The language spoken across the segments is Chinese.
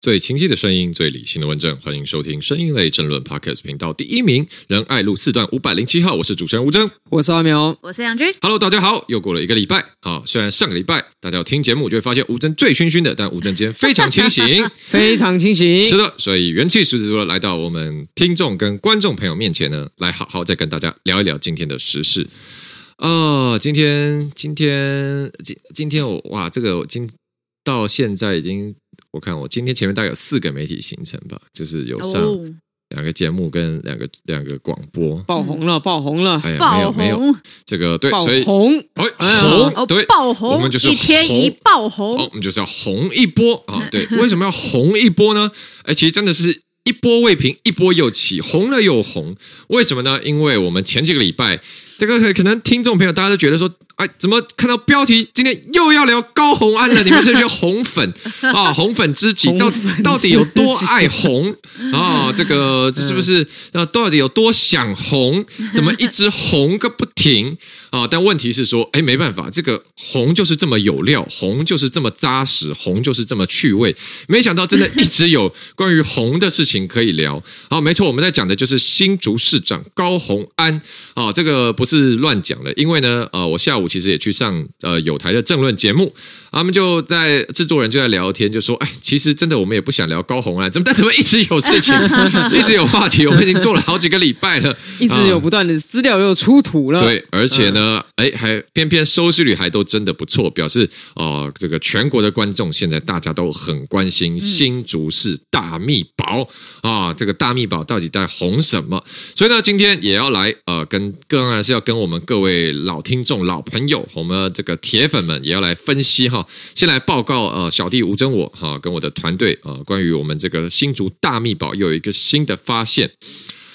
最清晰的声音，最理性的问政，欢迎收听声音类政论 Podcast 频道第一名仁爱路四段五百零七号，我是主持人吴峥，我是阿苗，我是杨军。Hello，大家好，又过了一个礼拜啊。虽然上个礼拜大家有听节目就会发现吴峥醉醺醺的，但吴峥今天非常清醒，非常清醒。是的，所以元气十足的来到我们听众跟观众朋友面前呢，来好好再跟大家聊一聊今天的时事。哦，今天今天今今天我哇，这个今到现在已经。我看我今天前面大概有四个媒体行程吧，就是有上两个节目跟两个两个广播，爆红了，爆红了，哎呀，没有没有这个对，所以红，哎红对爆红，我们就是一天一爆红，我们就是要红一波啊！对，为什么要红一波呢？哎，其实真的是一波未平一波又起，红了又红，为什么呢？因为我们前几个礼拜。这个可能听众朋友大家都觉得说，哎，怎么看到标题今天又要聊高红安了？你们这些红粉 啊，红粉知己到到底有多爱红啊？这个是不是呃？到底有多想红？怎么一直红个不停啊？但问题是说，哎，没办法，这个红就是这么有料，红就是这么扎实，红就是这么趣味。没想到真的一直有关于红的事情可以聊。好，没错，我们在讲的就是新竹市长高红安啊，这个不是。乱讲的，因为呢，呃，我下午其实也去上呃有台的政论节目，他们就在制作人就在聊天，就说，哎，其实真的我们也不想聊高红安，怎么但怎么一直有事情，一直有话题，我们已经做了好几个礼拜了，一直有不断的资料又出土了，对，而且呢，哎，还偏偏收视率还都真的不错，表示哦、呃，这个全国的观众现在大家都很关心新竹市大密宝啊，这个大密宝到底在红什么？所以呢，今天也要来呃，跟当然是要。跟我们各位老听众、老朋友，我们这个铁粉们也要来分析哈。先来报告呃，小弟吴真我哈，跟我的团队啊，关于我们这个新竹大秘宝又有一个新的发现。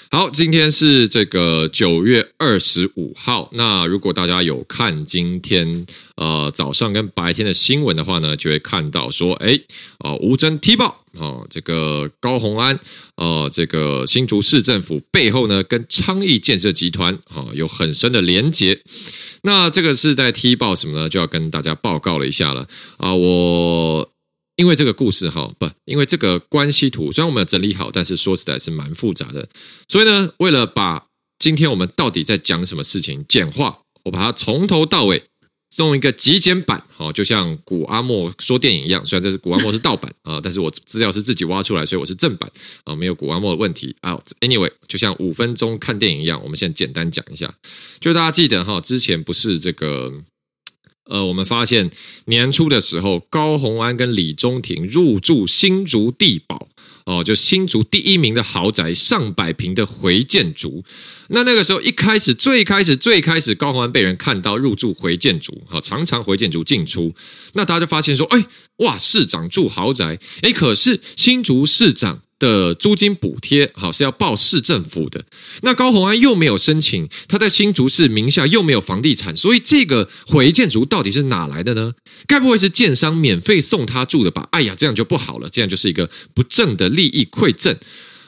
好，今天是这个九月二十五号。那如果大家有看今天呃早上跟白天的新闻的话呢，就会看到说，哎，哦，吴峥踢爆哦，这个高虹安哦，这个新竹市政府背后呢，跟昌邑建设集团啊有很深的连结。那这个是在踢爆什么呢？就要跟大家报告了一下了啊，我。因为这个故事哈，不，因为这个关系图虽然我们有整理好，但是说实在是蛮复杂的。所以呢，为了把今天我们到底在讲什么事情简化，我把它从头到尾送一个极简版，好，就像古阿莫说电影一样。虽然这是古阿莫是盗版啊，但是我资料是自己挖出来，所以我是正版啊，没有古阿莫的问题啊。Anyway，就像五分钟看电影一样，我们现在简单讲一下，就大家记得哈，之前不是这个。呃，我们发现年初的时候，高虹安跟李中庭入住新竹地堡哦，就新竹第一名的豪宅，上百平的回建筑。那那个时候一开始，最开始，最开始，高虹安被人看到入住回建筑，好，常常回建筑进出。那大家就发现说，哎，哇，市长住豪宅，哎，可是新竹市长。的租金补贴好是要报市政府的，那高虹安又没有申请，他在新竹市名下又没有房地产，所以这个回建筑到底是哪来的呢？该不会是建商免费送他住的吧？哎呀，这样就不好了，这样就是一个不正的利益馈赠。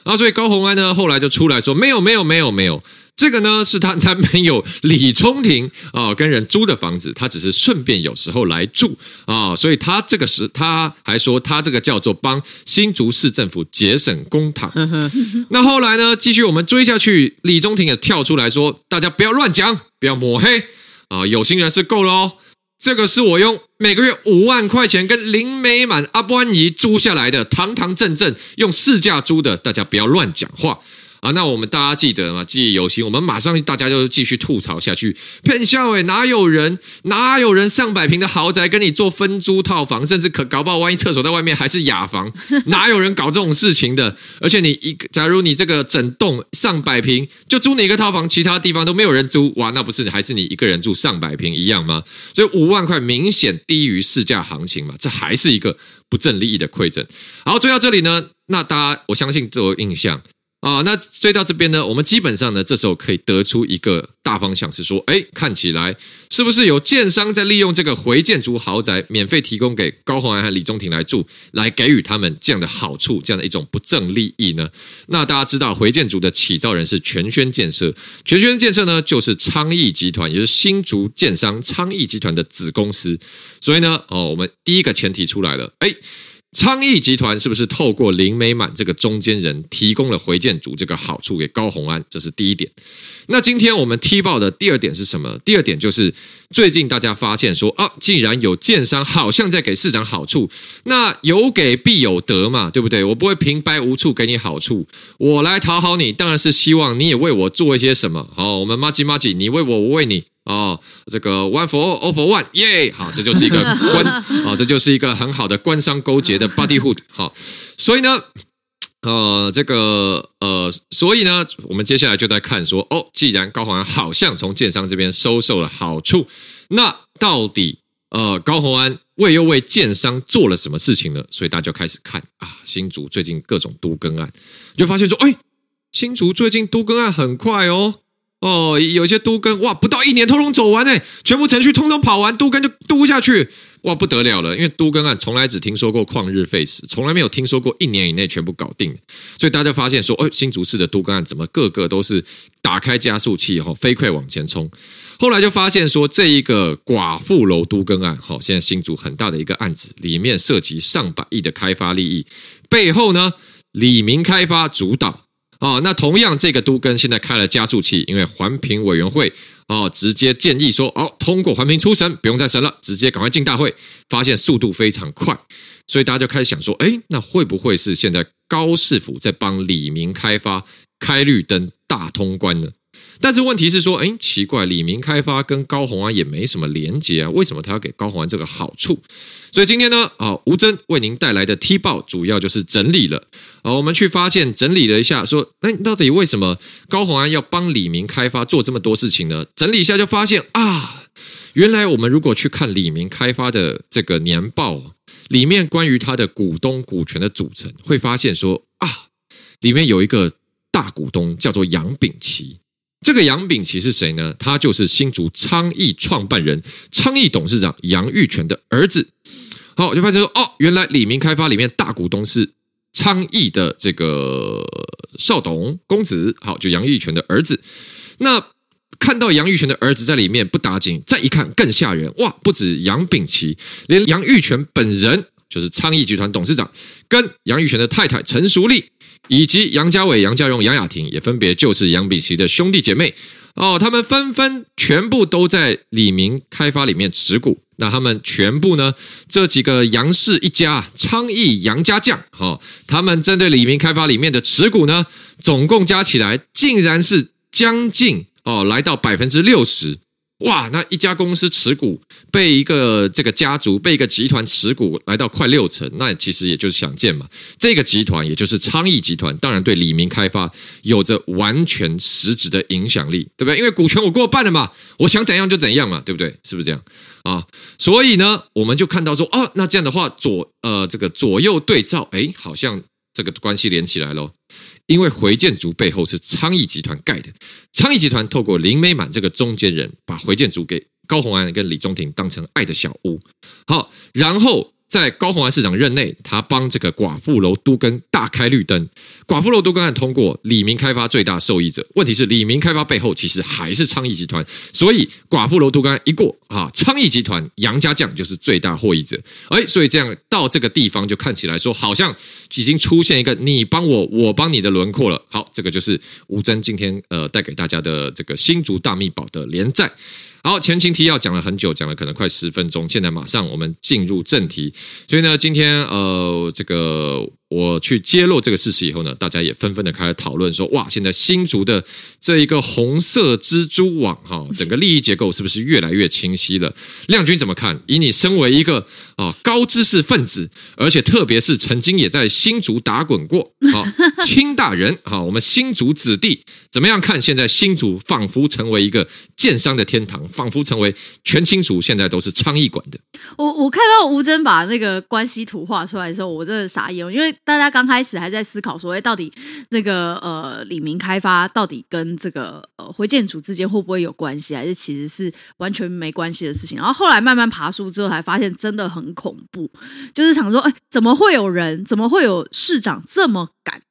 啊所以高虹安呢后来就出来说，没有没有没有没有。这个呢是她男朋友李中庭啊跟人租的房子，她只是顺便有时候来住啊，所以她这个时她还说她这个叫做帮新竹市政府节省公帑。那后来呢，继续我们追下去，李中庭也跳出来说，大家不要乱讲，不要抹黑啊，有心人是够了哦，这个是我用每个月五万块钱跟林美满阿波安仪租下来的，堂堂正正用市价租的，大家不要乱讲话。啊，那我们大家记得吗？记忆犹新。我们马上大家就继续吐槽下去。骗笑诶，哪有人哪有人上百平的豪宅跟你做分租套房，甚至可搞不好万一厕所在外面还是雅房，哪有人搞这种事情的？而且你一假如你这个整栋上百平就租你一个套房，其他地方都没有人租，哇，那不是还是你一个人住上百平一样吗？所以五万块明显低于市价行情嘛，这还是一个不正利益的馈赠。好，追到这里呢，那大家我相信都有印象。啊，那追到这边呢，我们基本上呢，这时候可以得出一个大方向，是说，哎，看起来是不是有建商在利用这个回建筑豪宅，免费提供给高虹安和李中庭来住，来给予他们这样的好处，这样的一种不正利益呢？那大家知道，回建筑的起造人是全轩建设，全轩建设呢，就是昌毅集团，也就是新竹建商昌毅集团的子公司，所以呢，哦，我们第一个前提出来了，哎。昌邑集团是不是透过林美满这个中间人提供了回建筑这个好处给高虹安？这是第一点。那今天我们踢爆的第二点是什么？第二点就是最近大家发现说啊，既然有建商好像在给市长好处，那有给必有得嘛，对不对？我不会平白无故给你好处，我来讨好你，当然是希望你也为我做一些什么。好，我们麻吉麻吉，你为我，我为你。哦，这个 one for all, all for one，耶！好，这就是一个官，啊，这就是一个很好的官商勾结的 buddyhood。好，所以呢，呃，这个呃，所以呢，我们接下来就在看说，哦，既然高虹安好像从建商这边收受了好处，那到底呃，高虹安为又为建商做了什么事情呢？所以大家就开始看啊，新竹最近各种都更案，就发现说，哎，新竹最近都更案很快哦。哦，有些都更哇，不到一年通通走完哎，全部程序通通跑完，都更就都下去，哇不得了了！因为都更案从来只听说过旷日费时，从来没有听说过一年以内全部搞定，所以大家发现说，哦，新竹市的都更案怎么个个都是打开加速器哈，飞快往前冲。后来就发现说，这一个寡妇楼都更案，好，现在新竹很大的一个案子，里面涉及上百亿的开发利益，背后呢，李明开发主导。哦，那同样这个都跟现在开了加速器，因为环评委员会哦直接建议说，哦通过环评初审，不用再审了，直接赶快进大会，发现速度非常快，所以大家就开始想说，哎，那会不会是现在高市府在帮李明开发开绿灯大通关呢？但是问题是说，哎，奇怪，李明开发跟高虹安也没什么连结啊，为什么他要给高虹安这个好处？所以今天呢，啊，吴峥为您带来的踢爆主要就是整理了啊，我们去发现整理了一下，说，那到底为什么高虹安要帮李明开发做这么多事情呢？整理一下就发现啊，原来我们如果去看李明开发的这个年报里面关于他的股东股权的组成，会发现说啊，里面有一个大股东叫做杨秉奇。这个杨秉琦是谁呢？他就是新竹昌邑创办人、昌邑董事长杨玉泉的儿子。好，我就发现说，哦，原来李明开发里面大股东是昌邑的这个少董公子。好，就杨玉泉的儿子。那看到杨玉泉的儿子在里面不打紧，再一看更吓人。哇，不止杨秉琦，连杨玉泉本人，就是昌邑集团董事长，跟杨玉泉的太太陈淑丽。以及杨家伟、杨家荣、杨雅婷也分别就是杨秉琦的兄弟姐妹哦，他们纷纷全部都在李明开发里面持股。那他们全部呢，这几个杨氏一家，昌邑杨家将，哦，他们针对李明开发里面的持股呢，总共加起来竟然是将近哦，来到百分之六十。哇，那一家公司持股被一个这个家族被一个集团持股来到快六成，那其实也就是想见嘛，这个集团也就是昌邑集团，当然对李明开发有着完全实质的影响力，对不对？因为股权我过半了嘛，我想怎样就怎样嘛，对不对？是不是这样啊？所以呢，我们就看到说，哦，那这样的话左呃这个左右对照，哎，好像这个关系连起来喽。因为回建筑背后是昌邑集团盖的，昌邑集团透过林美满这个中间人，把回建筑给高虹安跟李宗廷当成爱的小屋，好，然后。在高虹安市长任内，他帮这个寡妇楼都更大开绿灯，寡妇楼都更案通过，李明开发最大受益者。问题是李明开发背后其实还是昌毅集团，所以寡妇楼都更一过啊，昌毅集团杨家将就是最大获益者。哎，所以这样到这个地方就看起来说，好像已经出现一个你帮我，我帮你的轮廓了。好，这个就是吴峥今天呃带给大家的这个新竹大秘宝的连载。好，前情提要讲了很久，讲了可能快十分钟，现在马上我们进入正题。所以呢，今天呃，这个。我去揭露这个事实以后呢，大家也纷纷的开始讨论说：哇，现在新竹的这一个红色蜘蛛网哈，整个利益结构是不是越来越清晰了？亮君怎么看？以你身为一个啊高知识分子，而且特别是曾经也在新竹打滚过，啊，清大人，啊，我们新竹子弟怎么样看？现在新竹仿佛成为一个建商的天堂，仿佛成为全新竹现在都是昌毅管的。我我看到吴峥把那个关系图画出来的时候，我真的傻眼，因为。大家刚开始还在思考说，哎，到底那个呃，李明开发到底跟这个呃回建组之间会不会有关系，还是其实是完全没关系的事情？然后后来慢慢爬书之后，才发现真的很恐怖，就是想说，哎，怎么会有人，怎么会有市长这么敢？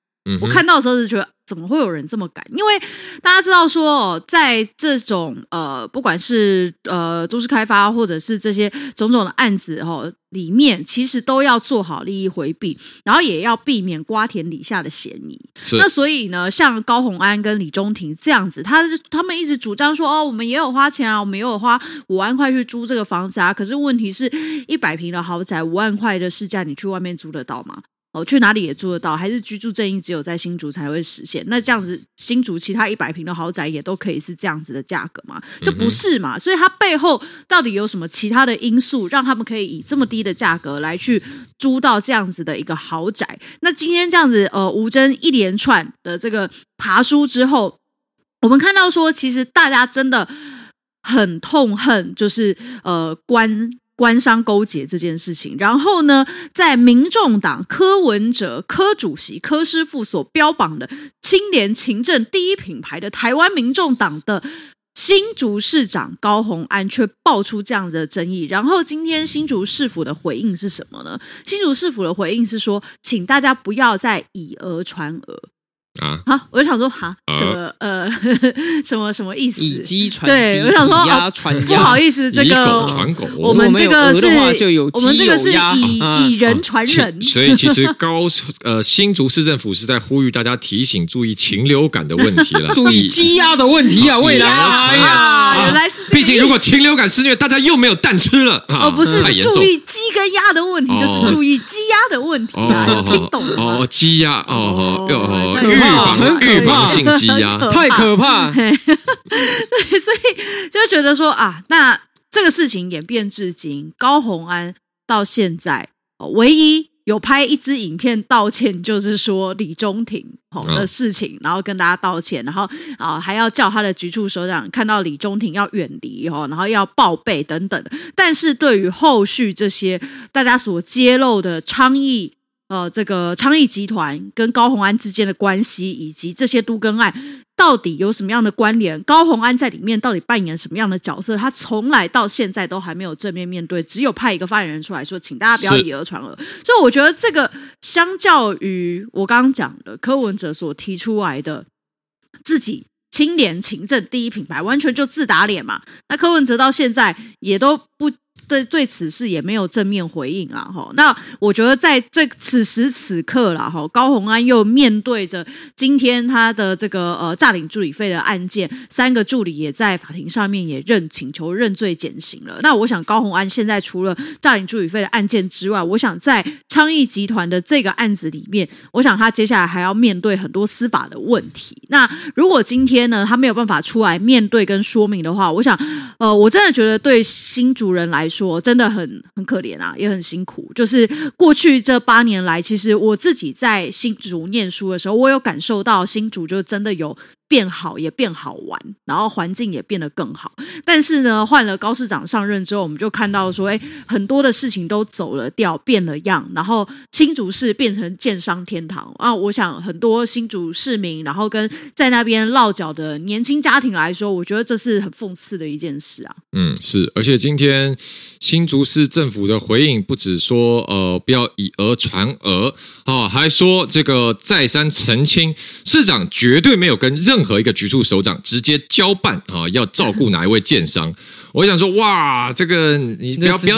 我看到的时候是觉得怎么会有人这么敢？因为大家知道说，在这种呃，不管是呃都市开发或者是这些种种的案子哦里面，其实都要做好利益回避，然后也要避免瓜田李下的嫌疑。那所以呢，像高洪安跟李中庭这样子，他他们一直主张说，哦，我们也有花钱啊，我们也有花五万块去租这个房子啊。可是问题是，一百平的豪宅，五万块的市价，你去外面租得到吗？哦，去哪里也租得到，还是居住正义只有在新竹才会实现？那这样子，新竹其他一百平的豪宅也都可以是这样子的价格吗？就不是嘛？所以它背后到底有什么其他的因素，让他们可以以这么低的价格来去租到这样子的一个豪宅？那今天这样子，呃，吴峥一连串的这个爬书之后，我们看到说，其实大家真的很痛恨，就是呃官。官商勾结这件事情，然后呢，在民众党柯文哲柯主席柯师傅所标榜的清廉勤政第一品牌的台湾民众党的新竹市长高虹安，却爆出这样的争议。然后今天新竹市府的回应是什么呢？新竹市府的回应是说，请大家不要再以讹传讹。啊，好，我就想说，哈，什么呃，什么 什么意思？以鸡传鸡，对，我想说，鸭传鸭，不好意思，这个狗传狗，我们这个是，我们这个是以以人传人，所以其实高呃 新竹市政府是在呼吁大家提醒注意禽流感的问题了，注意鸡鸭的问题啊，未来啊，原来是，毕竟如果禽流感肆虐，大家又没有蛋吃了，哦，不是，注意鸡跟鸭的问题，就是注意鸡鸭的问题啊，听懂？哦，鸡鸭，哦哦，哟。预防预防性积压，太可怕。对，所以就觉得说啊，那这个事情演变至今，高红安到现在唯一有拍一支影片道歉，就是说李中庭好的事情，然后跟大家道歉，然后啊还要叫他的局处首长看到李中庭要远离哦，然后要报备等等。但是对于后续这些大家所揭露的倡议。呃，这个昌邑集团跟高虹安之间的关系，以及这些都更案到底有什么样的关联？高虹安在里面到底扮演什么样的角色？他从来到现在都还没有正面面对，只有派一个发言人出来说，请大家不要以讹传讹。所以我觉得这个相较于我刚刚讲的柯文哲所提出来的自己清廉勤政第一品牌，完全就自打脸嘛。那柯文哲到现在也都不。对对此事也没有正面回应啊，哈，那我觉得在这此时此刻啦，哈，高虹安又面对着今天他的这个呃诈领助理费的案件，三个助理也在法庭上面也认请求认罪减刑了。那我想高虹安现在除了诈领助理费的案件之外，我想在昌邑集团的这个案子里面，我想他接下来还要面对很多司法的问题。那如果今天呢，他没有办法出来面对跟说明的话，我想，呃，我真的觉得对新主人来说。说真的很很可怜啊，也很辛苦。就是过去这八年来，其实我自己在新竹念书的时候，我有感受到新竹就真的有。变好也变好玩，然后环境也变得更好。但是呢，换了高市长上任之后，我们就看到说，哎，很多的事情都走了调，变了样。然后新竹市变成建商天堂啊！我想很多新竹市民，然后跟在那边落脚的年轻家庭来说，我觉得这是很讽刺的一件事啊。嗯，是。而且今天新竹市政府的回应不止说，呃，不要以讹传讹啊，还说这个再三澄清，市长绝对没有跟任。任何一个局处首长直接交办啊，要照顾哪一位建商？我想说，哇，这个你不要？不要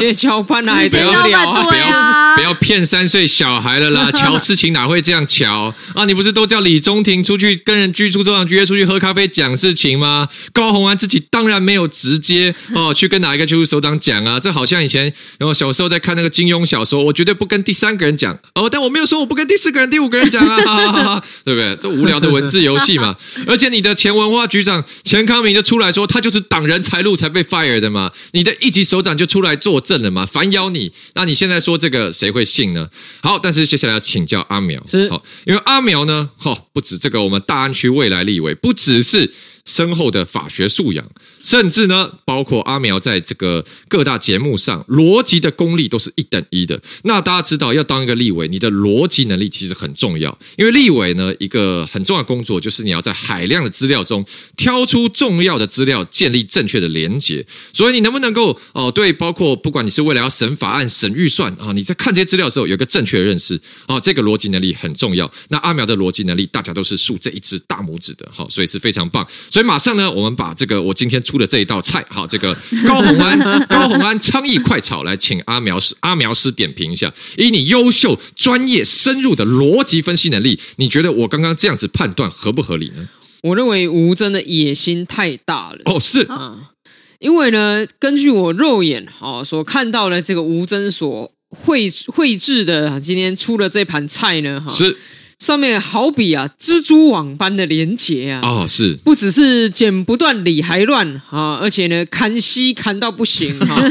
不要不要骗三岁小孩了啦！瞧事情哪会这样瞧啊？你不是都叫李中庭出去跟人居处首长约出去喝咖啡讲事情吗？高虹安自己当然没有直接哦 去跟哪一个居处首长讲啊！这好像以前然后小时候在看那个金庸小说，我绝对不跟第三个人讲哦，但我没有说我不跟第四个人、第五个人讲啊，哈哈哈哈对不对？这无聊的文字游戏嘛。而且你的前文化局长钱康明就出来说，他就是挡人财路才被 fire 的嘛。你的一级首长就出来作证了嘛，反咬你。那你现在说这个谁会信呢？好，但是接下来要请教阿苗，是好，因为阿苗呢，哈，不止这个我们大安区未来立委，不只是深厚的法学素养，甚至呢，包括阿苗在这个各大节目上逻辑的功力都是一等一的。那大家知道，要当一个立委，你的逻辑能力其实很重要，因为立委呢，一个很重要的工作就是你要在海量的资料中挑出重要的资料，建立正确的连结。所以你能不能够哦，对，包括不管你是为了要审法案、审预算啊，你在看这些资料的时候有一个正确的认识啊，这个逻辑能力很重要。那阿苗的逻辑能力，大家都是竖这一只大拇指的，好，所以是非常棒。所以马上呢，我们把这个我今天出的这一道菜，好，这个高红安 高红安昌邑快炒，来请阿苗师阿苗师点评一下。以你优秀、专业、深入的逻辑分析能力，你觉得我刚刚这样子判断合不合理呢？我认为吴真的野心太大了。哦，是啊，因为呢，根据我肉眼啊所看到的这个吴峥所绘绘制的今天出的这盘菜呢，哈，是。上面好比啊蜘蛛网般的连结啊，哦，是，不只是剪不断理还乱啊，而且呢砍西砍到不行哈。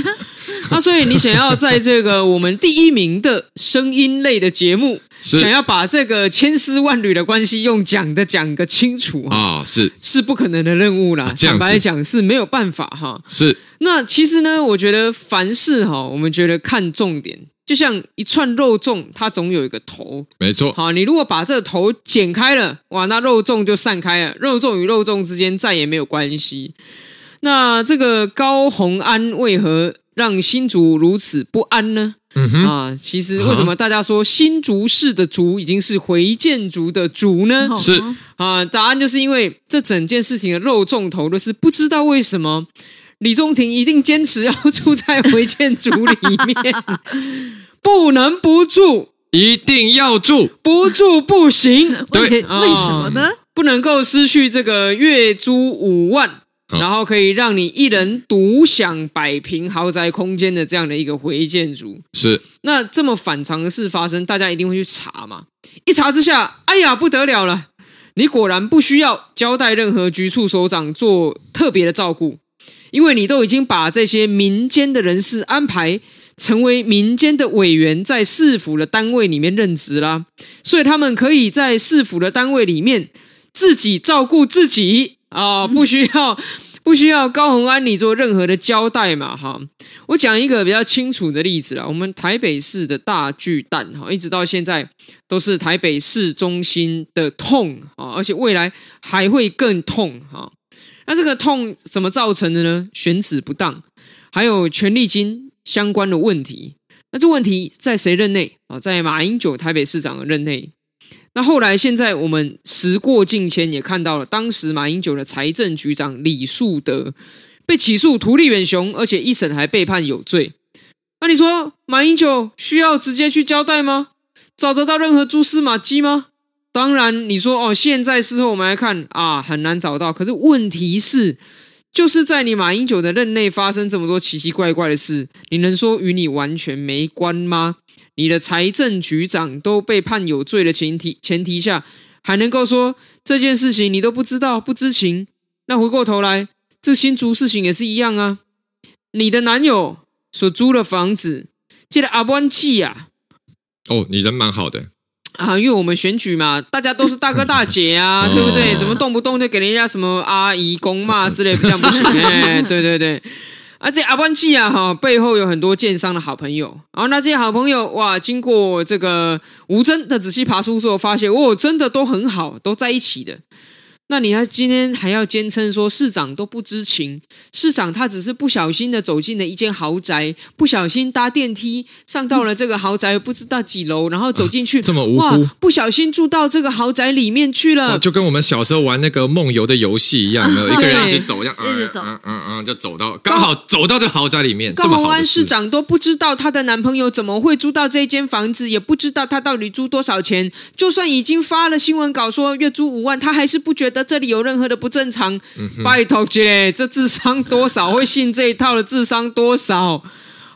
那 所以你想要在这个我们第一名的声音类的节目，是想要把这个千丝万缕的关系用讲的讲个清楚啊，哦，是是不可能的任务啦。坦白讲是没有办法哈。是，那其实呢，我觉得凡事哈，我们觉得看重点。就像一串肉粽，它总有一个头，没错。好，你如果把这个头剪开了，哇，那肉粽就散开了，肉粽与肉粽之间再也没有关系。那这个高洪安为何让新竹如此不安呢？嗯哼啊，其实为什么大家说新竹市的竹已经是回建竹的竹呢？是啊，答案就是因为这整件事情的肉粽头都是不知道为什么。李中庭一定坚持要住在回建筑里面，不能不住，一定要住，不住不行。对，为什么呢？不能够失去这个月租五万，然后可以让你一人独享百平豪宅空间的这样的一个回建筑。是，那这么反常的事发生，大家一定会去查嘛？一查之下，哎呀，不得了了！你果然不需要交代任何局处首长做特别的照顾。因为你都已经把这些民间的人士安排成为民间的委员，在市府的单位里面任职啦，所以他们可以在市府的单位里面自己照顾自己啊，不需要不需要高虹安你做任何的交代嘛哈。我讲一个比较清楚的例子啦，我们台北市的大巨蛋哈，一直到现在都是台北市中心的痛啊，而且未来还会更痛哈。那这个痛怎么造成的呢？选址不当，还有权利金相关的问题。那这问题在谁任内啊？在马英九台北市长的任内。那后来现在我们时过境迁，也看到了当时马英九的财政局长李树德被起诉图利远雄，而且一审还被判有罪。那你说马英九需要直接去交代吗？找得到任何蛛丝马迹吗？当然，你说哦，现在事后我们来看啊，很难找到。可是问题是，就是在你马英九的任内发生这么多奇奇怪怪的事，你能说与你完全没关吗？你的财政局长都被判有罪的前提前提下，还能够说这件事情你都不知道不知情？那回过头来，这新竹事情也是一样啊。你的男友所租的房子，记得阿湾气呀？哦，你人蛮好的。啊，因为我们选举嘛，大家都是大哥大姐啊，对不对？怎么动不动就给人家什么阿姨、公骂之类，这样不行。哎，对对对，而且阿湾记啊，哈，背后有很多建商的好朋友。然后那这些好朋友，哇，经过这个吴征的仔细爬书之后，发现哦，真的都很好，都在一起的。那你还今天还要坚称说市长都不知情？市长他只是不小心的走进了一间豪宅，不小心搭电梯上到了这个豪宅，不知道几楼，然后走进去，啊、这么无辜，哇，不小心住到这个豪宅里面去了，啊、就跟我们小时候玩那个梦游的游戏一样，没有 一个人一直走，这样一直走，嗯嗯嗯，就走到刚好走到这个豪宅里面。高虹安市长都不知道她的男朋友怎么会租到这间房子，也不知道他到底租多少钱，就算已经发了新闻稿说月租五万，他还是不觉得。这里有任何的不正常？嗯、拜托姐，这智商多少会信这一套的？智商多少？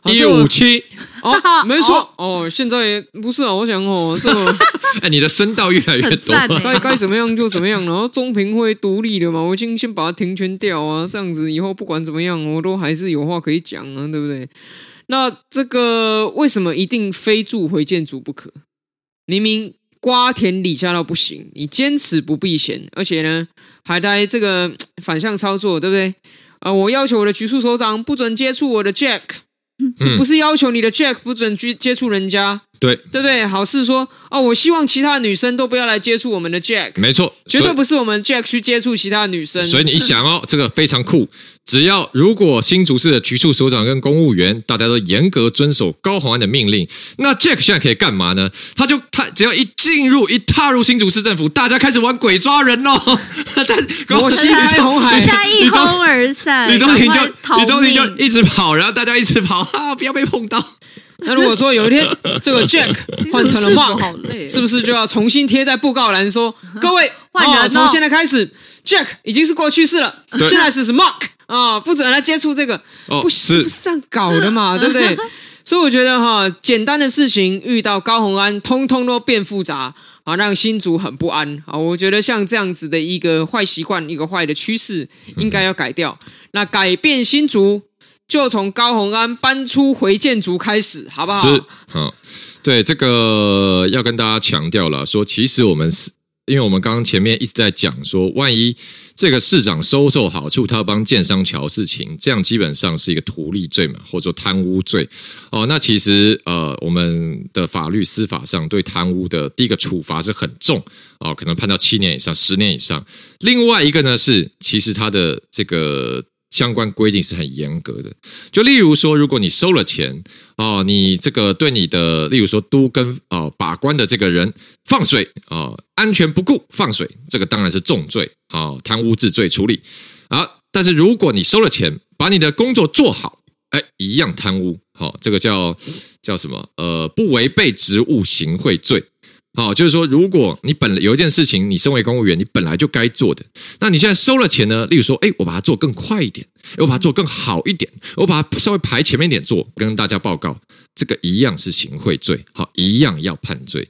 一五七哦，没错哦，哦。现在不是啊，我想哦，这个 哎，你的声道越来越多，该该怎么样就怎么样。然后中评会独立的嘛，我已经先把它停权掉啊，这样子以后不管怎么样，我都还是有话可以讲啊，对不对？那这个为什么一定非住回建筑不可？明明。瓜田李下到不行，你坚持不避嫌，而且呢，还在这个反向操作，对不对？呃，我要求我的局处首长不准接触我的 Jack，这不是要求你的 Jack 不准去接触人家。对对不对？好事说哦，我希望其他女生都不要来接触我们的 Jack。没错，绝对不是我们 Jack 去接触其他女生。所以你一想哦，这个非常酷。只要如果新竹市的局处首长跟公务员大家都严格遵守高虹安的命令，那 Jack 现在可以干嘛呢？他就他只要一进入一踏入新竹市政府，大家开始玩鬼抓人哦。摩西开红海，大家一哄而散，李宗廷就李宗廷就一直跑，然后大家一直跑，哈、啊，不要被碰到。那如果说有一天这个 Jack 换成了 Mark，是不是就要重新贴在布告栏说：“各位，换人从现在开始，Jack 已经是过去式了，现在是是 Mark 啊，不准他接触这个，不是不是这样搞的嘛，对不对？所以我觉得哈，简单的事情遇到高虹安，通通都变复杂啊，让新竹很不安啊。我觉得像这样子的一个坏习惯，一个坏的趋势，应该要改掉。那改变新竹。就从高虹安搬出回建竹开始，好不好？是，好，对这个要跟大家强调了，说其实我们是，因为我们刚刚前面一直在讲说，万一这个市长收受好处，他要帮建商桥事情，这样基本上是一个图利罪嘛，或者说贪污罪哦。那其实呃，我们的法律司法上对贪污的第一个处罚是很重哦，可能判到七年以上、十年以上。另外一个呢是，其实他的这个。相关规定是很严格的，就例如说，如果你收了钱哦，你这个对你的，例如说都跟哦把关的这个人放水哦，安全不顾放水，这个当然是重罪啊，贪污治罪处理啊。但是如果你收了钱，把你的工作做好，哎，一样贪污，好，这个叫叫什么？呃，不违背职务行贿罪。好，就是说，如果你本来有一件事情，你身为公务员，你本来就该做的，那你现在收了钱呢？例如说，哎，我把它做更快一点，我把它做更好一点，我把它稍微排前面一点做，跟大家报告，这个一样是行贿罪，好，一样要判罪。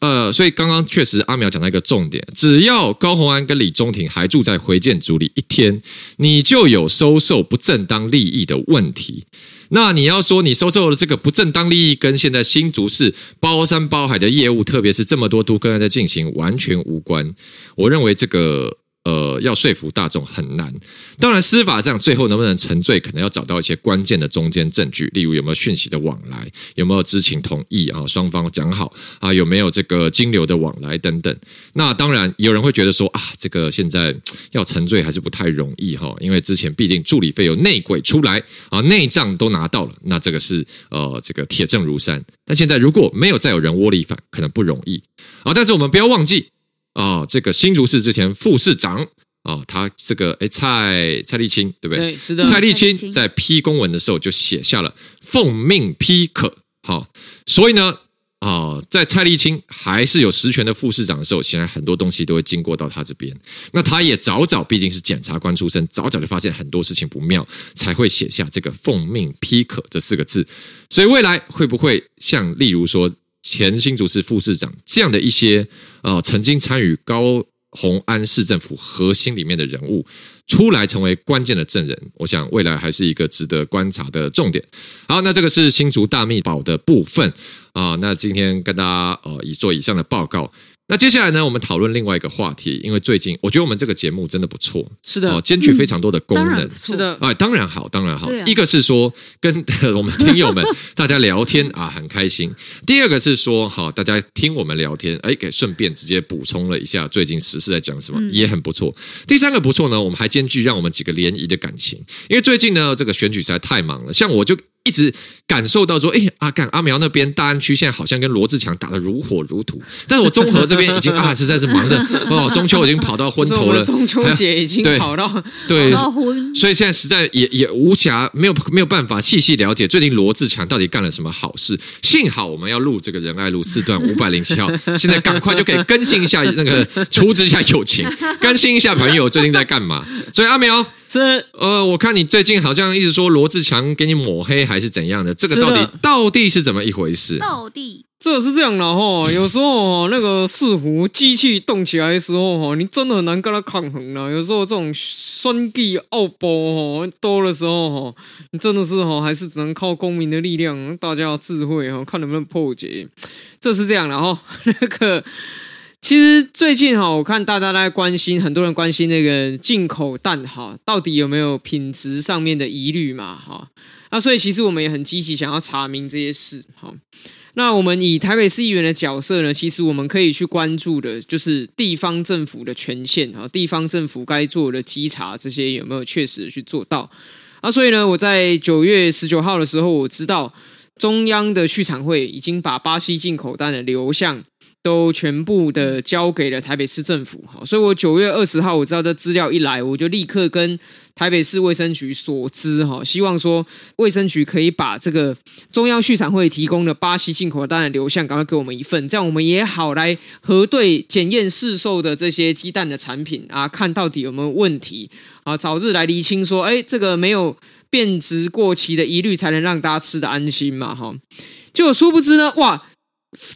呃，所以刚刚确实阿苗讲到一个重点，只要高虹安跟李宗廷还住在回建组里一天，你就有收受不正当利益的问题。那你要说你收受的这个不正当利益，跟现在新竹市包山包海的业务，特别是这么多都跟在进行，完全无关。我认为这个。呃，要说服大众很难。当然，司法上最后能不能成罪，可能要找到一些关键的中间证据，例如有没有讯息的往来，有没有知情同意啊，双方讲好啊，有没有这个金流的往来等等。那当然，有人会觉得说啊，这个现在要沉罪还是不太容易哈，因为之前毕竟助理费有内鬼出来啊，内账都拿到了，那这个是呃这个铁证如山。但现在如果没有再有人窝里反，可能不容易啊。但是我们不要忘记。啊、哦，这个新竹市之前副市长啊、哦，他这个哎蔡蔡立青对不对？对，是的。蔡立青在批公文的时候就写下了奉命批可，好、哦，所以呢啊、哦，在蔡立青还是有实权的副市长的时候，现在很多东西都会经过到他这边。那他也早早毕竟是检察官出身，早早就发现很多事情不妙，才会写下这个奉命批可这四个字。所以未来会不会像例如说？前新竹市副市长这样的一些呃，曾经参与高虹安市政府核心里面的人物出来成为关键的证人，我想未来还是一个值得观察的重点。好，那这个是新竹大秘宝的部分啊，那今天跟大家呃以做以上的报告。那接下来呢，我们讨论另外一个话题，因为最近我觉得我们这个节目真的不错，是的，哦，兼具非常多的功能，嗯、是的，哎，当然好，当然好。啊、一个是说跟我们听友们 大家聊天啊，很开心；第二个是说，好，大家听我们聊天，哎，给顺便直接补充了一下最近时事在讲什么，嗯、也很不错。第三个不错呢，我们还兼具让我们几个联谊的感情，因为最近呢，这个选举实在太忙了，像我就。一直感受到说，哎，阿干阿苗那边大安区现在好像跟罗志强打得如火如荼，但是我综合这边已经 啊，实在是忙的哦，中秋已经跑到昏头了，中秋节已经跑到对，跑到昏，所以现在实在也也无暇，没有没有办法细细了解最近罗志强到底干了什么好事。幸好我们要录这个仁爱路四段五百零七号，现在赶快就可以更新一下那个 储值一下友情，更新一下朋友最近在干嘛。所以阿苗。是呃，我看你最近好像一直说罗志强给你抹黑还是怎样的，这个到底到底是怎么一回事？到底这是这样的哈，有时候那个伺服机器动起来的时候哈，你真的很难跟它抗衡了。有时候这种酸地奥波多的时候哈，你真的是哈，还是只能靠公民的力量，大家的智慧哈，看能不能破解。这是这样的哈，那个其实最近哈，我看大家在关心，很多人关心那个进口蛋哈，到底有没有品质上面的疑虑嘛哈？那所以其实我们也很积极想要查明这些事哈。那我们以台北市议员的角色呢，其实我们可以去关注的，就是地方政府的权限啊，地方政府该做的稽查这些有没有确实去做到啊？所以呢，我在九月十九号的时候，我知道中央的畜产会已经把巴西进口蛋的流向都全部的交给了台北市政府，好，所以我九月二十号我知道这资料一来，我就立刻跟。台北市卫生局所知，哈，希望说卫生局可以把这个中央畜产会提供的巴西进口蛋的流向，赶快给我们一份，这样我们也好来核对检验市售的这些鸡蛋的产品啊，看到底有没有问题啊，早日来厘清说，哎，这个没有变质过期的疑虑，才能让大家吃得安心嘛，哈。就殊不知呢，哇，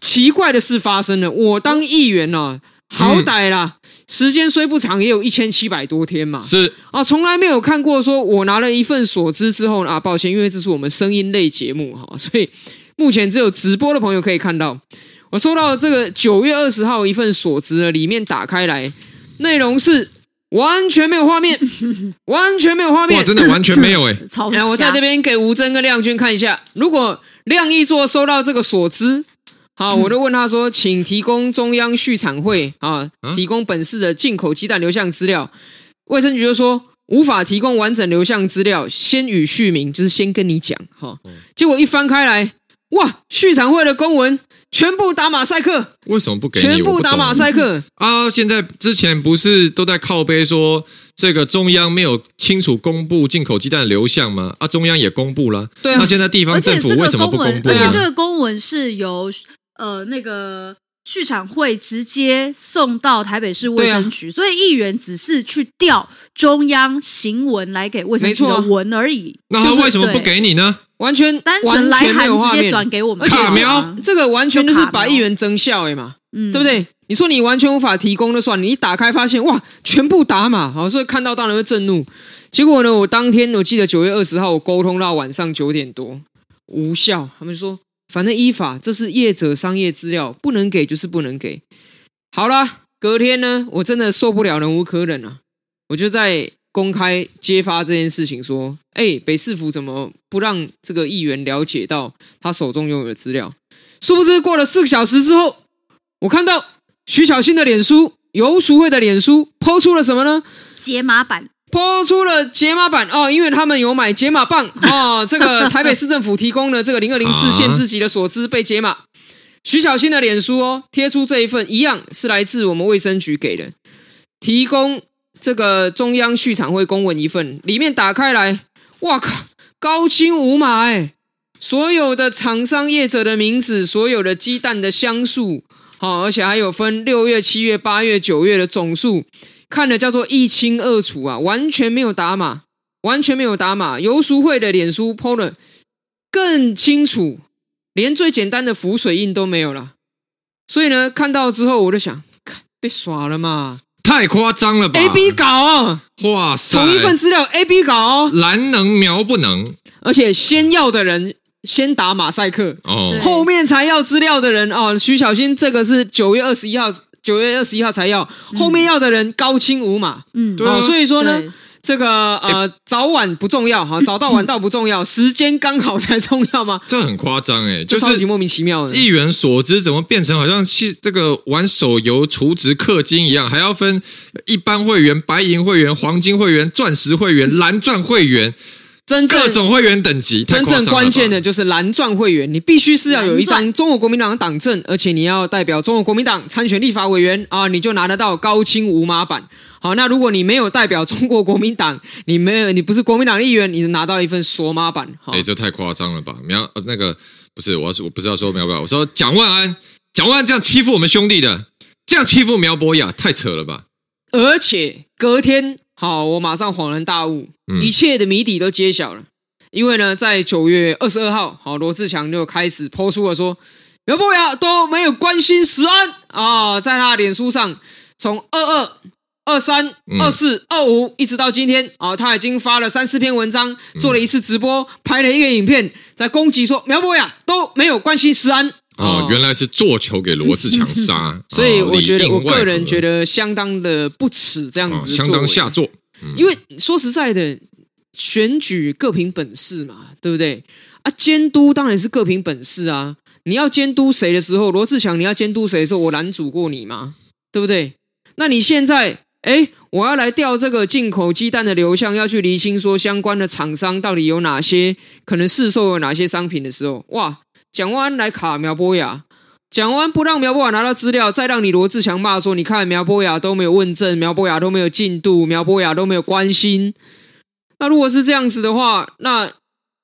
奇怪的事发生了，我当议员呢、啊。好歹啦，嗯、时间虽不长，也有一千七百多天嘛。是啊，从来没有看过说，我拿了一份所知之后啊，抱歉，因为这是我们声音类节目哈，所以目前只有直播的朋友可以看到。我收到这个九月二十号一份所知呢，里面打开来，内容是完全没有画面，完全没有画面，哇，真的完全没有 哎、欸。超我在这边给吴峥跟亮君看一下，如果亮一座收到这个所知。好，我就问他说：“ 请提供中央畜产会啊，提供本市的进口鸡蛋流向资料。”卫生局就说无法提供完整流向资料，先予续名，就是先跟你讲。哈，结果一翻开来，哇，畜产会的公文全部打马赛克。为什么不给你？全部打马赛克啊！现在之前不是都在靠背说这个中央没有清楚公布进口鸡蛋的流向吗？啊，中央也公布了。对啊，那现在地方政府为什么不公布？而且这个公文是由。呃，那个畜产会直接送到台北市卫生局，啊、所以议员只是去调中央行文来给卫生局的文而已。那他为什么不给你呢？完全单纯来函直接转给我们，卡苗这个完全就是把议员增效哎嘛，嗯，对不对？你说你完全无法提供的算，你一打开发现哇，全部打码，好，所以看到当然会震怒。结果呢，我当天我记得九月二十号，我沟通到晚上九点多，无效，他们说。反正依法，这是业者商业资料，不能给就是不能给。好了，隔天呢，我真的受不了，忍无可忍啊！我就在公开揭发这件事情，说：哎，北市府怎么不让这个议员了解到他手中拥有的资料？殊不知，过了四个小时之后，我看到徐小新的脸书、游淑慧的脸书抛出了什么呢？解码版。抛出了解码版哦，因为他们有买解码棒 哦。这个台北市政府提供的这个零二零四限制级的所知被解码。徐小新的脸书哦，贴出这一份一样是来自我们卫生局给的，提供这个中央畜产会公文一份，里面打开来，哇靠，高清无码哎，所有的厂商业者的名字，所有的鸡蛋的箱数，好，而且还有分六月、七月、八月、九月的总数。看的叫做一清二楚啊，完全没有打码，完全没有打码。游淑慧的脸书 PO 了更清楚，连最简单的浮水印都没有了。所以呢，看到之后我就想，被耍了嘛，太夸张了吧？A B 稿啊，哇塞，同一份资料 A B 稿，蓝能苗不能，而且先要的人先打马赛克，哦，后面才要资料的人哦，徐小新这个是九月二十一号。九月二十一号才要，后面要的人高清无码，嗯，对、哦，所以说呢，这个呃、欸、早晚不重要哈，早到晚到不重要，时间刚好才重要吗？这很夸张哎，就是超级莫名其妙的。一元所知怎么变成好像是这个玩手游储值氪金一样，还要分一般会员、白银会员、黄金会员、钻石会员、蓝钻会员。真正各种会员等级，真正关键的就是蓝钻会员，你必须是要有一张中国国民党的党证，而且你要代表中国国民党参选立法委员啊，你就拿得到高清无码版。好，那如果你没有代表中国国民党，你没有，你不是国民党议员，你能拿到一份索码版。哎、欸，这太夸张了吧？苗那个不是，我要说我不是要说苗博雅，我说蒋万安，蒋万安这样欺负我们兄弟的，这样欺负苗博雅，太扯了吧？而且隔天。好，我马上恍然大悟，一切的谜底都揭晓了。因为呢，在九月二十二号，好，罗志强就开始抛出了说，苗博雅都没有关心石安啊，在他的脸书上，从二二。二三、二四、二五，一直到今天啊，他已经发了三四篇文章，做了一次直播，拍了一个影片，在攻击说苗博雅都没有关心石安哦，原来是做球给罗志强杀，所以我觉得我个人觉得相当的不耻这样子，相当下作。因为说实在的，选举各凭本事嘛，对不对？啊，监督当然是各凭本事啊。你要监督谁的时候，罗志强你要监督谁的时候，我拦阻过你吗？对不对？那你现在。哎，我要来调这个进口鸡蛋的流向，要去厘清说相关的厂商到底有哪些，可能市售有哪些商品的时候，哇，蒋万安来卡苗博雅，蒋万安不让苗博雅拿到资料，再让你罗志强骂说，你看苗博雅都没有问政，苗博雅都没有进度，苗博雅都没有关心。那如果是这样子的话，那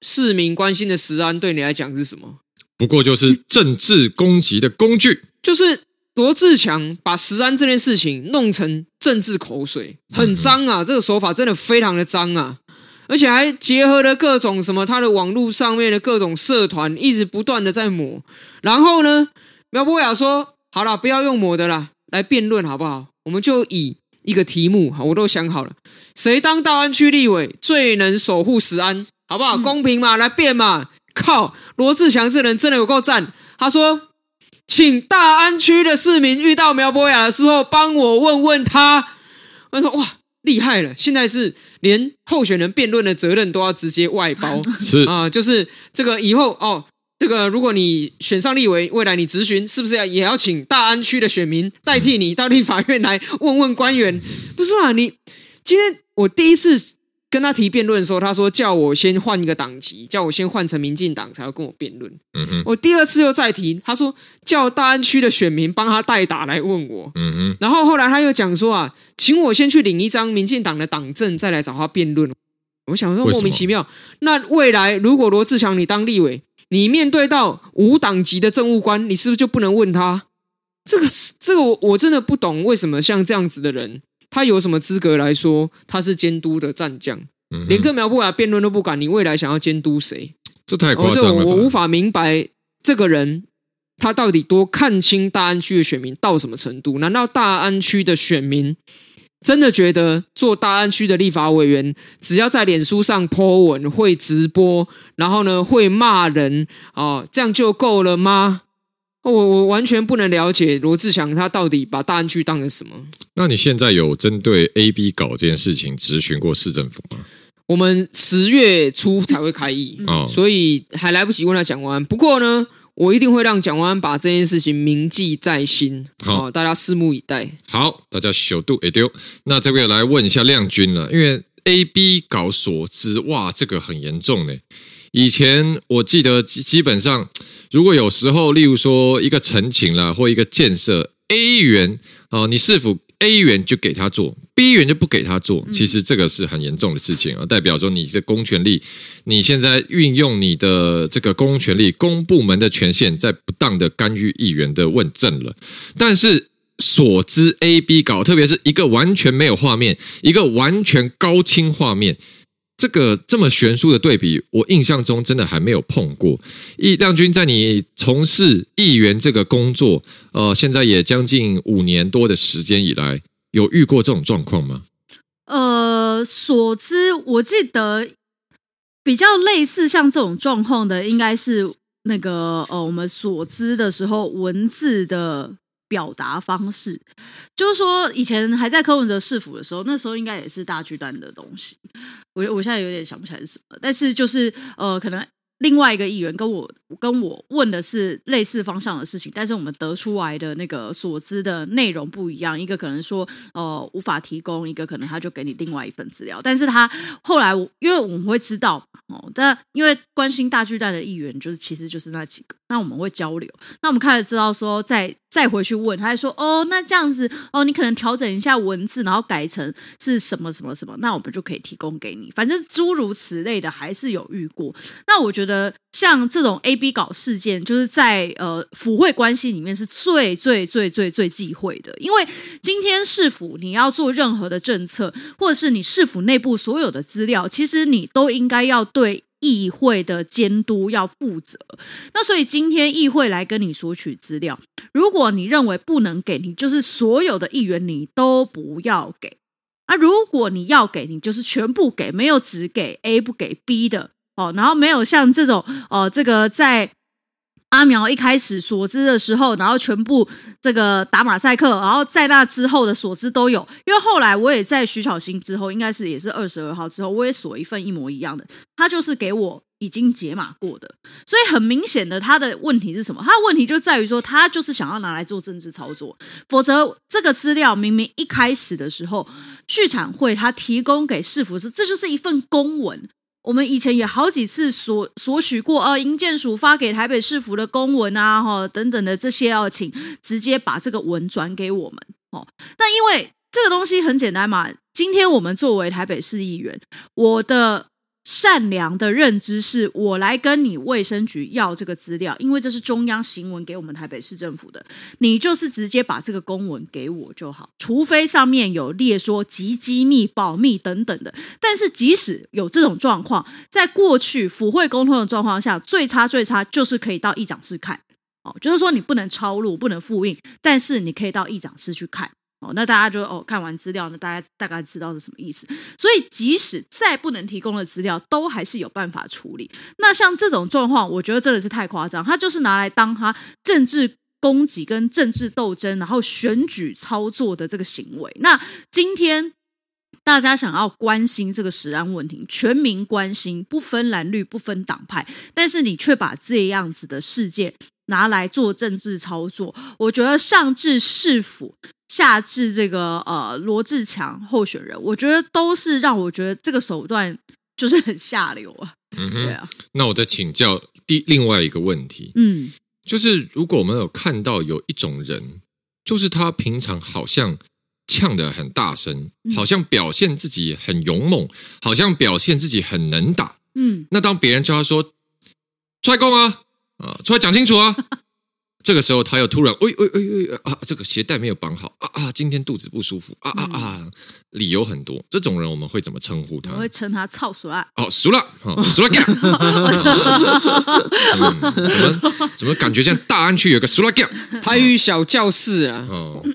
市民关心的食安对你来讲是什么？不过就是政治攻击的工具，就是。罗志强把食安这件事情弄成政治口水，很脏啊！这个手法真的非常的脏啊！而且还结合了各种什么他的网络上面的各种社团，一直不断的在抹。然后呢，苗博雅说：“好了，不要用抹的啦，来辩论好不好？我们就以一个题目，我都想好了，谁当大安区立委最能守护石安，好不好？公平嘛，来辩嘛！靠，罗志祥这人真的有够赞。”他说。请大安区的市民遇到苗博雅的时候，帮我问问他。我说哇，厉害了！现在是连候选人辩论的责任都要直接外包，是啊，就是这个以后哦，这个如果你选上立委，未来你咨询是不是要也要请大安区的选民代替你到立法院来问问官员？不是嘛？你今天我第一次。跟他提辩论的时候，他说叫我先换一个党籍，叫我先换成民进党才要跟我辩论。嗯哼，我第二次又再提，他说叫大安区的选民帮他代打来问我。嗯哼，然后后来他又讲说啊，请我先去领一张民进党的党证，再来找他辩论。我想说莫名其妙。那未来如果罗志强你当立委，你面对到无党籍的政务官，你是不是就不能问他？这个这个我我真的不懂，为什么像这样子的人。他有什么资格来说他是监督的战将？嗯、连跟苗博雅辩论都不敢，你未来想要监督谁？这太夸张了、哦！我无法明白这个人他到底多看清大安区的选民到什么程度？难道大安区的选民真的觉得做大安区的立法委员，只要在脸书上 po 文、会直播，然后呢会骂人哦，这样就够了吗？我我完全不能了解罗志祥他到底把大安区当成什么？那你现在有针对 A B 稿这件事情咨询过市政府吗？我们十月初才会开议，嗯、所以还来不及问他蒋万安。不过呢，我一定会让蒋万安把这件事情铭记在心。好，大家拭目以待。好，大家小度也丢。那这边来问一下亮君了，因为 A B 稿所知，哇，这个很严重呢。以前我记得基基本上。如果有时候，例如说一个陈情了，或一个建设，A 议员啊，你是否 A 议员就给他做，B 议员就不给他做，其实这个是很严重的事情啊，代表说你这公权力，你现在运用你的这个公权力，公部门的权限在不当的干预议员的问政了。但是所知 A、B 稿，特别是一个完全没有画面，一个完全高清画面。这个这么悬殊的对比，我印象中真的还没有碰过。易亮君，在你从事议员这个工作，呃，现在也将近五年多的时间以来，有遇过这种状况吗？呃，所知，我记得比较类似像这种状况的，应该是那个呃，我们所知的时候，文字的。表达方式，就是说，以前还在柯文哲市府的时候，那时候应该也是大巨蛋的东西。我我现在有点想不起来是什么，但是就是呃，可能。另外一个议员跟我跟我问的是类似方向的事情，但是我们得出来的那个所知的内容不一样。一个可能说呃无法提供，一个可能他就给你另外一份资料。但是他后来因为我们会知道哦，但因为关心大巨蛋的议员就是其实就是那几个，那我们会交流。那我们开始知道说再再回去问，他还说哦那这样子哦你可能调整一下文字，然后改成是什么什么什么，那我们就可以提供给你。反正诸如此类的还是有遇过。那我觉得。像这种 A B 稿事件，就是在呃府会关系里面是最最最最最忌讳的，因为今天市府你要做任何的政策，或者是你市府内部所有的资料，其实你都应该要对议会的监督要负责。那所以今天议会来跟你索取资料，如果你认为不能给你，就是所有的议员你都不要给啊。如果你要给你，就是全部给，没有只给 A 不给 B 的哦。然后没有像这种哦，这个在。阿苗一开始所知的时候，然后全部这个打马赛克，然后在那之后的所知都有。因为后来我也在徐巧芯之后，应该是也是二十二号之后，我也锁一份一模一样的，他就是给我已经解码过的。所以很明显的，他的问题是什么？他的问题就在于说，他就是想要拿来做政治操作。否则，这个资料明明一开始的时候，续产会他提供给市府是，这就是一份公文。我们以前也好几次索索取过，呃，营建署发给台北市府的公文啊，哈，等等的这些，要请直接把这个文转给我们，哦。那因为这个东西很简单嘛，今天我们作为台北市议员，我的。善良的认知是我来跟你卫生局要这个资料，因为这是中央行文给我们台北市政府的，你就是直接把这个公文给我就好，除非上面有列说极机密、保密等等的。但是即使有这种状况，在过去府会沟通的状况下，最差最差就是可以到议长室看，哦，就是说你不能抄录、不能复印，但是你可以到议长室去看。哦，那大家就哦看完资料呢，大家大概知道是什么意思。所以即使再不能提供的资料，都还是有办法处理。那像这种状况，我觉得真的是太夸张，他就是拿来当他政治攻击跟政治斗争，然后选举操作的这个行为。那今天大家想要关心这个食安问题，全民关心，不分蓝绿，不分党派，但是你却把这样子的事件拿来做政治操作，我觉得上至市府。下至这个呃罗志强候选人，我觉得都是让我觉得这个手段就是 很下流啊。嗯哼，对啊。那我再请教第另外一个问题，嗯，就是如果我们有看到有一种人，就是他平常好像呛得很大声，好像表现自己很勇猛，好像表现自己很能打，嗯，那当别人叫他说出来讲啊，啊，出来讲清楚啊。这个时候，他又突然，哎哎哎哎啊！这个鞋带没有绑好啊啊！今天肚子不舒服啊啊啊！理由很多，这种人我们会怎么称呼他？我会称他操熟了。哦，熟了，熟了干。怎么怎么怎么感觉像大安区有个熟了干？台语小教室啊！哦，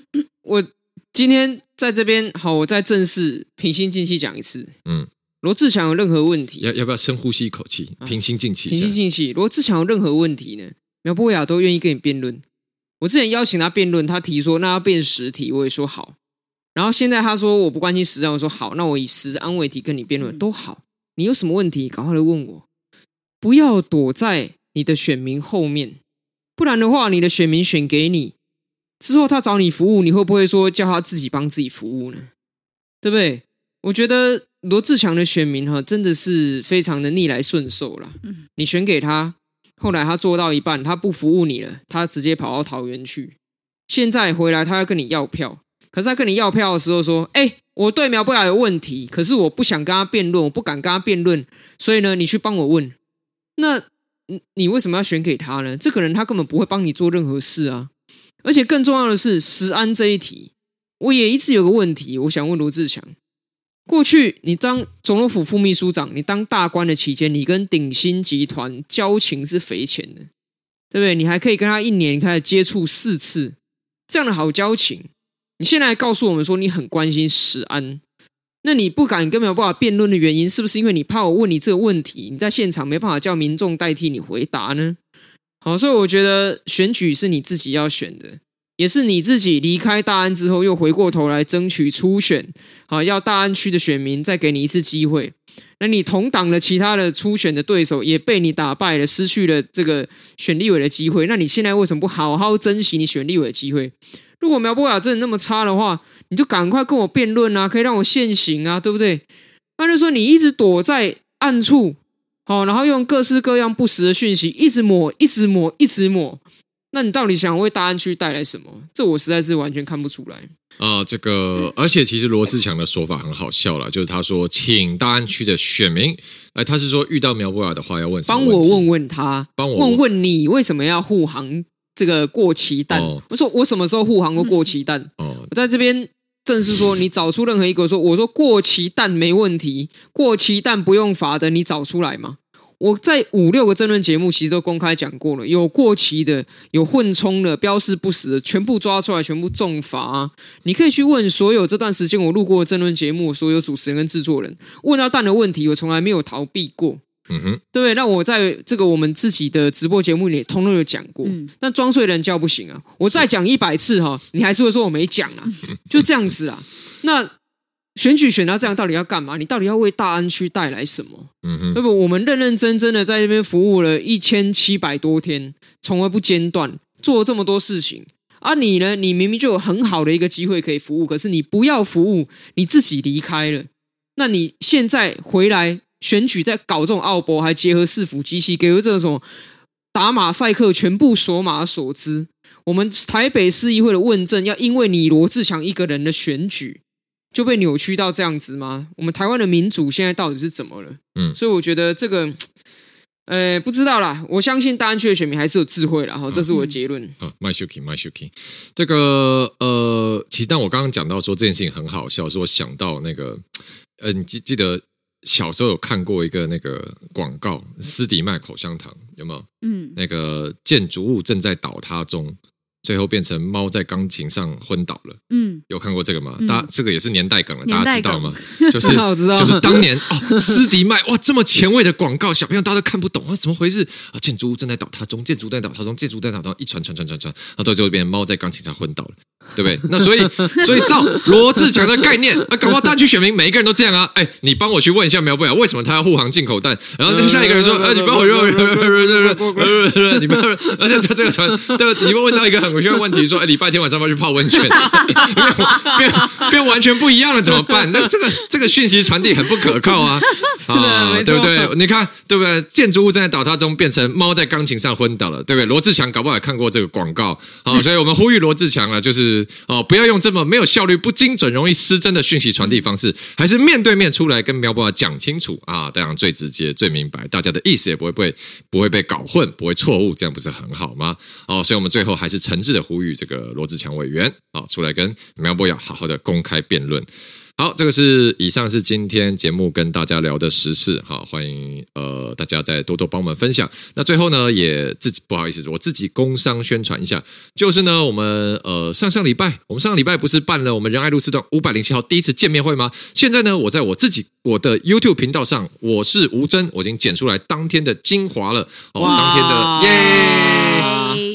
我今天在这边，好，我再正式平心静气讲一次。嗯，罗志强有任何问题？要要不要深呼吸一口气？平心静气，平心静气。罗志强有任何问题呢？苗博雅都愿意跟你辩论。我之前邀请他辩论，他提说那要辩实体，我也说好。然后现在他说我不关心实战，我说好，那我以实安为题跟你辩论都好。你有什么问题，赶快来问我，不要躲在你的选民后面，不然的话，你的选民选给你之后，他找你服务，你会不会说叫他自己帮自己服务呢？对不对？我觉得罗志强的选民哈，真的是非常的逆来顺受了。你选给他。后来他做到一半，他不服务你了，他直接跑到桃园去。现在回来，他要跟你要票。可是他跟你要票的时候说：“哎，我对苗博雅有问题，可是我不想跟他辩论，我不敢跟他辩论，所以呢，你去帮我问。那你你为什么要选给他呢？这个人他根本不会帮你做任何事啊！而且更重要的是，石安这一题，我也一直有个问题，我想问罗志强。”过去你当总统府副秘书长，你当大官的期间，你跟鼎新集团交情是匪浅的，对不对？你还可以跟他一年开始接触四次，这样的好交情。你现在告诉我们说你很关心食安，那你不敢跟苗博雅辩论的原因，是不是因为你怕我问你这个问题，你在现场没办法叫民众代替你回答呢？好，所以我觉得选举是你自己要选的。也是你自己离开大安之后，又回过头来争取初选，啊，要大安区的选民再给你一次机会。那你同党的其他的初选的对手也被你打败了，失去了这个选立委的机会。那你现在为什么不好好珍惜你选立委的机会？如果苗博雅真的那么差的话，你就赶快跟我辩论啊，可以让我现行啊，对不对？那就说你一直躲在暗处，好，然后用各式各样不实的讯息一直抹，一直抹，一直抹。那你到底想为大安区带来什么？这我实在是完全看不出来啊、呃！这个，而且其实罗志强的说法很好笑了，就是他说请大安区的选民，哎，他是说遇到苗博雅的话要问什么？帮我问问他，帮我问问你为什么要护航这个过期蛋？哦、我说我什么时候护航过过期蛋？哦，我在这边正式说，你找出任何一个说我说过期蛋没问题，过期蛋不用罚的，你找出来吗？我在五六个争论节目其实都公开讲过了，有过期的，有混充的，标示不实的，全部抓出来，全部重罚啊。你可以去问所有这段时间我录过的争论节目所有主持人跟制作人，问到蛋的问题，我从来没有逃避过。嗯哼，对不对？那我在这个我们自己的直播节目里通通有讲过，嗯、但装睡人叫不醒啊！我再讲一百次哈，你还是会说我没讲啊，就这样子啊。那选举选到这样，到底要干嘛？你到底要为大安区带来什么？嗯哼，对不？我们认认真真的在这边服务了一千七百多天，从而不间断做了这么多事情。而、啊、你呢？你明明就有很好的一个机会可以服务，可是你不要服务，你自己离开了。那你现在回来选举，在搞这种奥博，还结合市府机器，给了这种打马赛克，全部锁码所知。我们台北市议会的问政，要因为你罗志强一个人的选举。就被扭曲到这样子吗？我们台湾的民主现在到底是怎么了？嗯，所以我觉得这个，呃，不知道啦。我相信大安区的选民还是有智慧啦。哈，这是我的结论。啊，My Shuking My Shuking 这个呃，其实当我刚刚讲到说这件事情很好笑，是我想到那个，呃，你记记得小时候有看过一个那个广告，斯迪卖口香糖有没有？嗯，那个建筑物正在倒塌中。最后变成猫在钢琴上昏倒了。嗯，有看过这个吗？大家这个也是年代梗了，大家知道吗？就是就是当年哦，斯迪麦哇，这么前卫的广告，小朋友大家都看不懂啊，怎么回事啊？建筑物正在倒塌中，建筑物在倒塌中，建筑物在倒塌中，一传传传传传，然后最后变成猫在钢琴上昏倒了，对不对？那所以 所以照罗志强的概念，啊，搞不好大区选民每一个人都这样啊。哎，你帮我去问一下苗博雅，为什么他要护航进口蛋？然后下一个人说，哎，你帮我用，你不要，而且他这个传，对吧？你问问到一个很。我现在问题说，哎，礼拜天晚上要不要去泡温泉？变变变完全不一样了，怎么办？那这个这个讯息传递很不可靠啊！啊，对不对？你看，对不对？建筑物正在倒塌中，变成猫在钢琴上昏倒了，对不对？罗志强搞不好也看过这个广告，好，所以我们呼吁罗志强啊，就是哦，不要用这么没有效率、不精准、容易失真的讯息传递方式，还是面对面出来跟苗博雅讲清楚啊，这样最直接、最明白，大家的意思也不会被不会被搞混，不会错误，这样不是很好吗？哦，所以我们最后还是诚挚的呼吁这个罗志强委员啊，出来跟苗博雅好好的公开辩论。好，这个是以上是今天节目跟大家聊的时事，好，欢迎呃大家再多多帮我们分享。那最后呢，也自己不好意思，我自己工商宣传一下，就是呢，我们呃上上礼拜，我们上个礼拜不是办了我们仁爱路四段五百零七号第一次见面会吗？现在呢，我在我自己我的 YouTube 频道上，我是吴真，我已经剪出来当天的精华了，哦，当天的耶，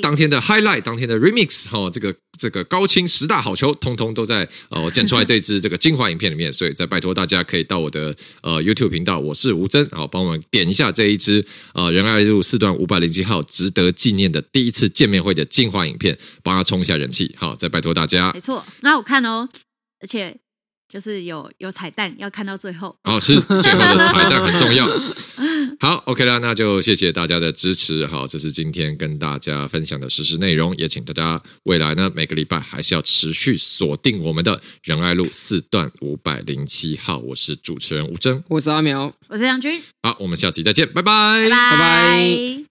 当天的 highlight，当天的 remix，哈，这个。这个高清十大好球，通通都在呃，我剪出来这支这个精华影片里面，所以再拜托大家可以到我的呃 YouTube 频道，我是吴峥，好，帮我们点一下这一支呃仁爱路四段五百零七号值得纪念的第一次见面会的精华影片，帮他冲一下人气，好，再拜托大家。没错，那我看哦，而且。就是有有彩蛋，要看到最后哦，是最后的彩蛋很重要。好，OK 啦，那就谢谢大家的支持。好，这是今天跟大家分享的实时内容，也请大家未来呢每个礼拜还是要持续锁定我们的仁爱路四段五百零七号。我是主持人吴峥，我是阿苗，我是杨军。好，我们下期再见，拜拜，拜拜。拜拜。